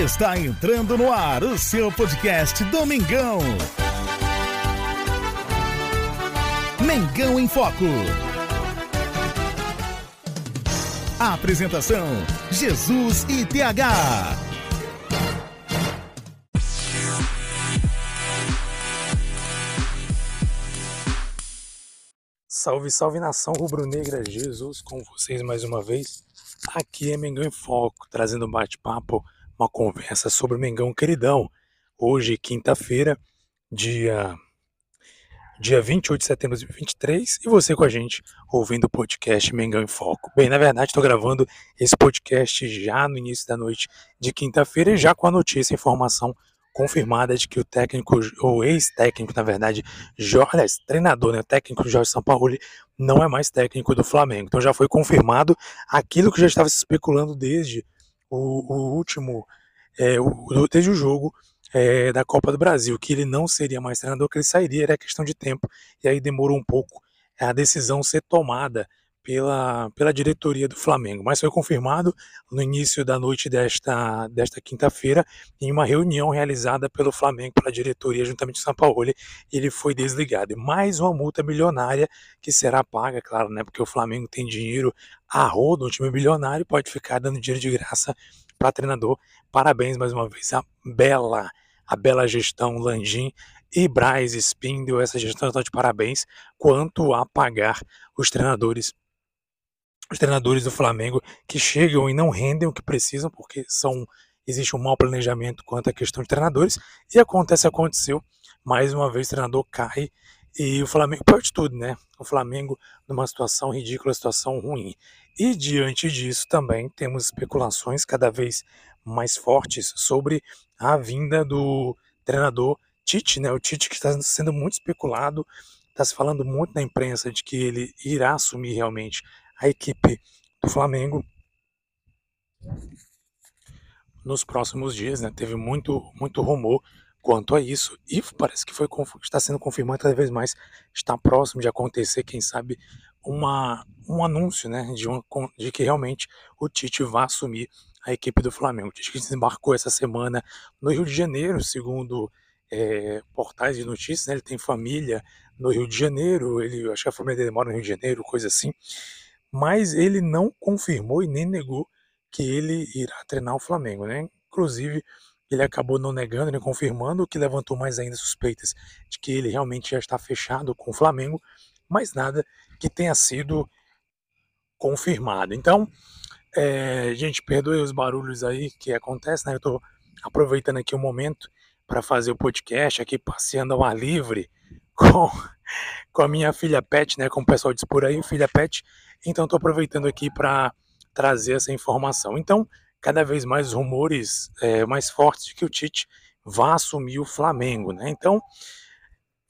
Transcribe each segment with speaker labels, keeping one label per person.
Speaker 1: Está entrando no ar o seu podcast Domingão. Mengão em Foco. Apresentação: Jesus e TH.
Speaker 2: Salve, salve nação rubro-negra, Jesus com vocês mais uma vez. Aqui é Mengão em Foco, trazendo um bate-papo, uma conversa sobre o Mengão queridão. Hoje, quinta-feira, dia dia 28 de setembro de 2023, e você com a gente ouvindo o podcast Mengão em Foco. Bem, na verdade, estou gravando esse podcast já no início da noite de quinta-feira e já com a notícia, informação confirmada de que o técnico, ou ex-técnico, na verdade, Jorge, treinador, né, o técnico Jorge Sampaoli, não é mais técnico do Flamengo. Então já foi confirmado aquilo que já estava se especulando desde o, o último, é, o, desde o jogo é, da Copa do Brasil, que ele não seria mais treinador, que ele sairia, era questão de tempo, e aí demorou um pouco a decisão ser tomada pela, pela diretoria do Flamengo, mas foi confirmado no início da noite desta, desta quinta-feira, em uma reunião realizada pelo Flamengo, pela diretoria, juntamente com São Paulo, ele foi desligado. E mais uma multa milionária que será paga, claro, né, porque o Flamengo tem dinheiro a rodo, um time bilionário, pode ficar dando dinheiro de graça para treinador. Parabéns mais uma vez à bela, a bela gestão Landim e Braz Spindle, essa gestão está de parabéns quanto a pagar os treinadores os treinadores do Flamengo que chegam e não rendem o que precisam, porque são existe um mau planejamento quanto à questão de treinadores, e acontece, aconteceu, mais uma vez o treinador cai e o Flamengo perde tudo, né? O Flamengo numa situação ridícula, situação ruim. E diante disso também temos especulações cada vez mais fortes sobre a vinda do treinador Tite, né? O Tite que está sendo muito especulado, está se falando muito na imprensa de que ele irá assumir realmente a equipe do Flamengo nos próximos dias, né? Teve muito, muito rumor quanto a isso e parece que foi está sendo confirmado cada vez mais está próximo de acontecer, quem sabe uma um anúncio, né, de, uma, de que realmente o Tite vai assumir a equipe do Flamengo. O Tite desembarcou essa semana no Rio de Janeiro, segundo é, portais de notícias, né, ele tem família no Rio de Janeiro, ele acho que a família dele mora no Rio de Janeiro, coisa assim mas ele não confirmou e nem negou que ele irá treinar o Flamengo, né? Inclusive, ele acabou não negando nem confirmando, o que levantou mais ainda suspeitas de que ele realmente já está fechado com o Flamengo, mas nada que tenha sido confirmado. Então, é, gente, perdoe os barulhos aí que acontecem, né? Eu estou aproveitando aqui o momento para fazer o podcast aqui, passeando ao ar livre com, com a minha filha Pet, né? Como o pessoal diz por aí, filha Pet. Então estou aproveitando aqui para trazer essa informação. Então, cada vez mais rumores é, mais fortes de que o Tite vá assumir o Flamengo, né? Então,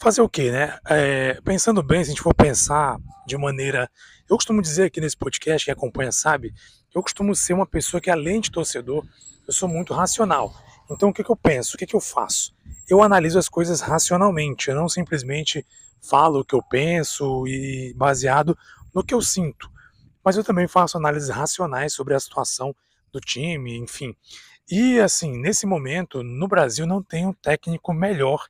Speaker 2: fazer o quê, né? É, pensando bem, se a gente for pensar de maneira. Eu costumo dizer aqui nesse podcast, quem acompanha sabe, eu costumo ser uma pessoa que, além de torcedor, eu sou muito racional. Então, o que, que eu penso? O que, que eu faço? Eu analiso as coisas racionalmente, eu não simplesmente falo o que eu penso e baseado no que eu sinto. Mas eu também faço análises racionais sobre a situação do time, enfim. E assim, nesse momento, no Brasil não tem um técnico melhor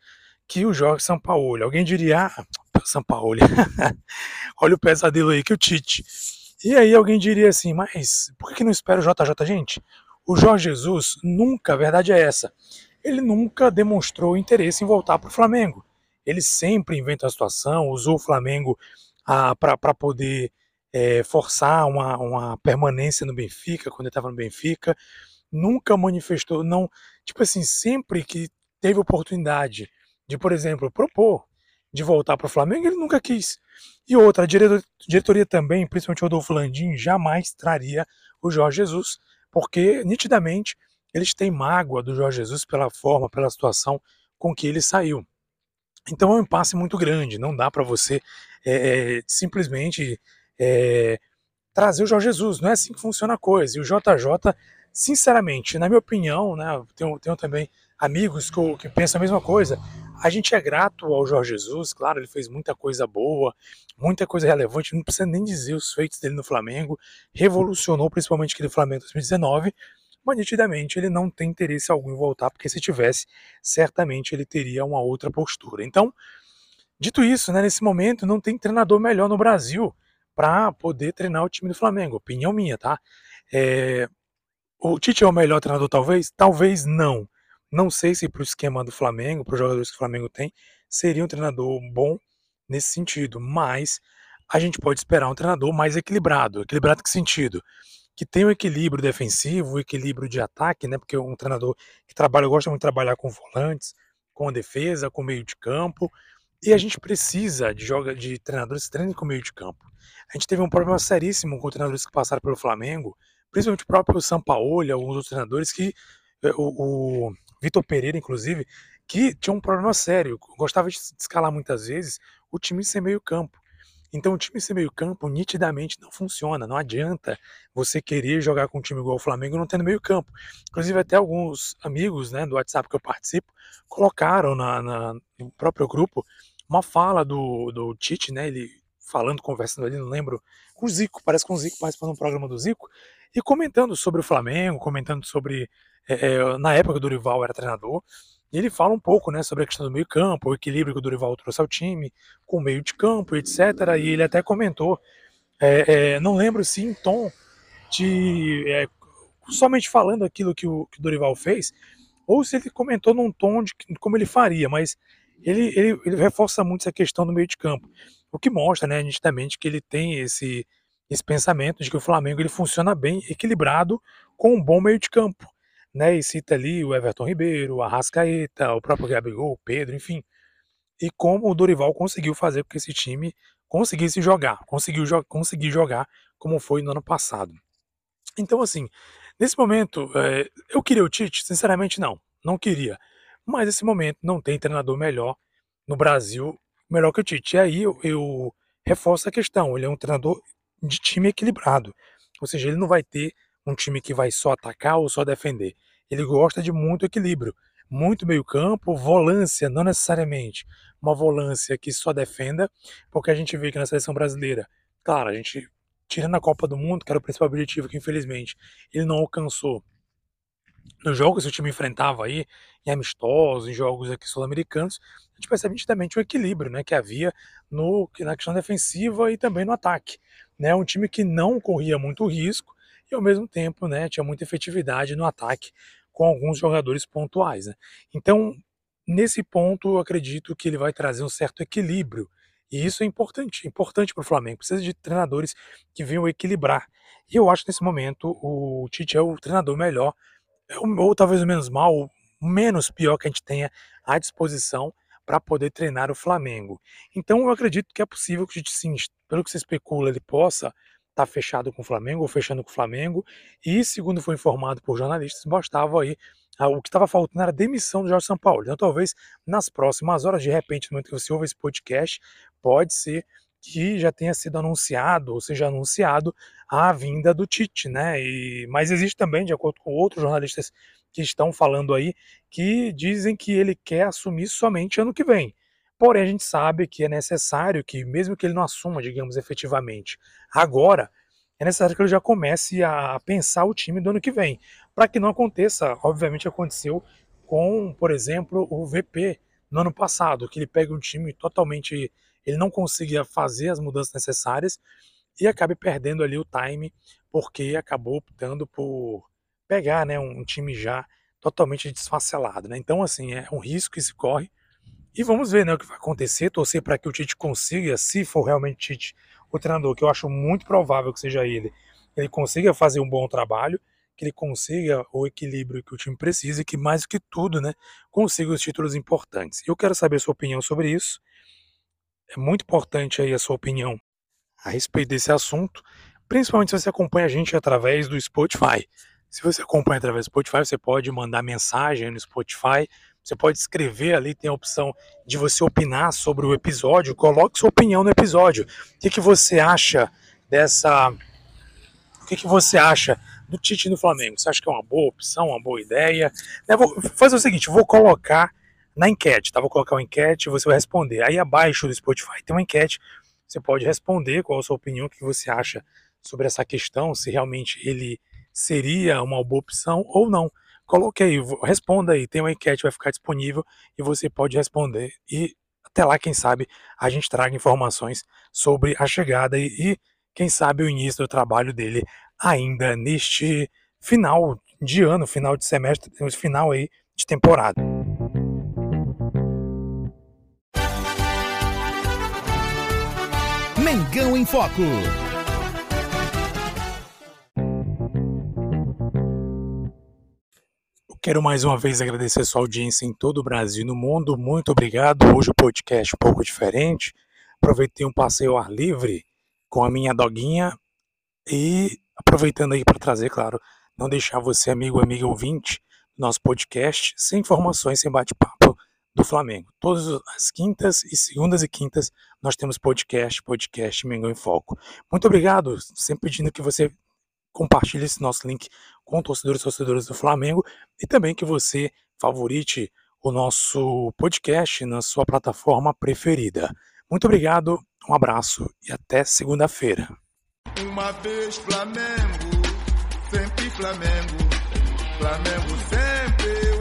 Speaker 2: que o Jorge Sampaoli. Alguém diria, ah, Sampaoli, olha o pesadelo aí que o Tite. E aí alguém diria assim, mas por que não espera o JJ, gente? O Jorge Jesus nunca, a verdade é essa, ele nunca demonstrou interesse em voltar para o Flamengo. Ele sempre inventa a situação, usou o Flamengo para poder é, forçar uma, uma permanência no Benfica, quando ele estava no Benfica, nunca manifestou, não, tipo assim, sempre que teve oportunidade de, por exemplo, propor de voltar para o Flamengo, ele nunca quis. E outra, a diretoria também, principalmente o Rodolfo Landim, jamais traria o Jorge Jesus, porque nitidamente eles têm mágoa do Jorge Jesus pela forma, pela situação com que ele saiu. Então é um impasse muito grande, não dá para você é, simplesmente é, trazer o Jorge Jesus, não é assim que funciona a coisa. E o JJ, sinceramente, na minha opinião, né, tenho, tenho também amigos que, que pensam a mesma coisa. A gente é grato ao Jorge Jesus, claro, ele fez muita coisa boa, muita coisa relevante, não precisa nem dizer os feitos dele no Flamengo, revolucionou principalmente aquele Flamengo 2019, mas nitidamente ele não tem interesse algum em voltar, porque se tivesse, certamente ele teria uma outra postura. Então, dito isso, né, nesse momento não tem treinador melhor no Brasil para poder treinar o time do Flamengo. Opinião minha, tá? É... O Tite é o melhor treinador, talvez? Talvez não. Não sei se para o esquema do Flamengo, para os jogadores que o Flamengo tem, seria um treinador bom nesse sentido, mas a gente pode esperar um treinador mais equilibrado. Equilibrado que sentido? Que tem um equilíbrio defensivo, um equilíbrio de ataque, né? Porque um treinador que trabalha, gosta muito de trabalhar com volantes, com a defesa, com meio de campo. E a gente precisa de, joga, de treinadores que treinem com meio de campo. A gente teve um problema seríssimo com treinadores que passaram pelo Flamengo, principalmente o próprio Sampaoli, alguns outros treinadores que eh, o, o Vitor Pereira, inclusive, que tinha um problema sério. Gostava de escalar muitas vezes o time sem meio campo. Então o time sem meio campo nitidamente não funciona. Não adianta você querer jogar com um time igual o Flamengo não tendo meio campo. Inclusive até alguns amigos né, do WhatsApp que eu participo colocaram na, na, no próprio grupo uma fala do, do Tite, né? Ele falando, conversando ali, não lembro, com o Zico, parece com o Zico participando do programa do Zico, e comentando sobre o Flamengo, comentando sobre. É, na época que o Dorival era treinador, e ele fala um pouco né, sobre a questão do meio campo, o equilíbrio que o Dorival trouxe ao time, com o meio de campo, etc. E ele até comentou, é, é, não lembro se em tom de. É, somente falando aquilo que o, que o, Dorival fez, ou se ele comentou num tom de como ele faria, mas ele, ele, ele reforça muito essa questão do meio de campo. O que mostra, né, nitidamente, que ele tem esse, esse pensamento de que o Flamengo ele funciona bem equilibrado com um bom meio de campo né? E cita ali o Everton Ribeiro, o Arrascaeta, o próprio Gabigol, o Pedro, enfim. E como o Dorival conseguiu fazer com que esse time conseguisse jogar, conseguiu jo conseguir jogar como foi no ano passado. Então, assim, nesse momento, é, eu queria o Tite? Sinceramente, não. Não queria. Mas nesse momento não tem treinador melhor no Brasil, melhor que o Tite. E aí eu, eu reforço a questão: ele é um treinador de time equilibrado. Ou seja, ele não vai ter um time que vai só atacar ou só defender. Ele gosta de muito equilíbrio, muito meio-campo, volância, não necessariamente uma volância que só defenda, porque a gente vê que na seleção brasileira, claro, a gente tirando a Copa do Mundo, que era o principal objetivo que infelizmente ele não alcançou. Nos jogos que o time enfrentava aí, em amistosos, em jogos aqui sul-americanos, a gente percebe nitidamente o equilíbrio né, que havia no, na questão defensiva e também no ataque. Né, um time que não corria muito risco, e ao mesmo tempo né, tinha muita efetividade no ataque com alguns jogadores pontuais. Né? Então, nesse ponto, eu acredito que ele vai trazer um certo equilíbrio. E isso é importante, importante para o Flamengo. Precisa de treinadores que venham equilibrar. E eu acho que nesse momento o Tite é o treinador melhor, é ou talvez o menos mal, o menos pior que a gente tenha à disposição para poder treinar o Flamengo. Então eu acredito que é possível que o Tite, sim, pelo que se especula, ele possa está fechado com o Flamengo ou fechando com o Flamengo. E, segundo foi informado por jornalistas, bastava aí o que estava faltando era a demissão do Jorge São Paulo. Então, talvez nas próximas horas, de repente, no momento que você ouve esse podcast, pode ser que já tenha sido anunciado, ou seja, anunciado a vinda do Tite, né? E, mas existe também, de acordo com outros jornalistas que estão falando aí, que dizem que ele quer assumir somente ano que vem. Porém, a gente sabe que é necessário que, mesmo que ele não assuma, digamos, efetivamente agora, é necessário que ele já comece a pensar o time do ano que vem. Para que não aconteça, obviamente aconteceu com, por exemplo, o VP no ano passado, que ele pega um time totalmente. Ele não conseguia fazer as mudanças necessárias e acabe perdendo ali o time, porque acabou optando por pegar né, um time já totalmente desfacelado. Né? Então, assim, é um risco que se corre e vamos ver né, o que vai acontecer, torcer para que o Tite consiga, se for realmente Tite o treinador, que eu acho muito provável que seja ele, ele consiga fazer um bom trabalho, que ele consiga o equilíbrio que o time precisa e que, mais do que tudo, né, consiga os títulos importantes. Eu quero saber a sua opinião sobre isso. É muito importante aí a sua opinião a respeito desse assunto, principalmente se você acompanha a gente através do Spotify. Se você acompanha através do Spotify, você pode mandar mensagem no Spotify você pode escrever ali, tem a opção de você opinar sobre o episódio. Coloque sua opinião no episódio. O que, que você acha dessa. O que, que você acha do Tite no Flamengo? Você acha que é uma boa opção, uma boa ideia? Eu vou fazer o seguinte: vou colocar na enquete, tá? Vou colocar uma enquete e você vai responder. Aí abaixo do Spotify tem uma enquete. Você pode responder qual a sua opinião, o que você acha sobre essa questão, se realmente ele seria uma boa opção ou não. Coloque aí, responda aí, tem uma enquete vai ficar disponível e você pode responder e até lá, quem sabe, a gente traga informações sobre a chegada e, e quem sabe o início do trabalho dele ainda neste final de ano, final de semestre, final aí de temporada.
Speaker 1: Mengão em Foco.
Speaker 2: Quero mais uma vez agradecer sua audiência em todo o Brasil e no mundo. Muito obrigado. Hoje o podcast um pouco diferente. Aproveitei um passeio ao ar livre com a minha doguinha e aproveitando aí para trazer, claro, não deixar você, amigo, amiga ouvinte, nosso podcast sem informações, sem bate-papo do Flamengo. Todas as quintas e segundas e quintas nós temos podcast, podcast Mengão em Foco. Muito obrigado, sempre pedindo que você compartilhe esse nosso link com torcedores e torcedoras do Flamengo e também que você favorite o nosso podcast na sua plataforma preferida. Muito obrigado, um abraço e até segunda-feira.
Speaker 3: Uma vez Flamengo, sempre Flamengo, Flamengo sempre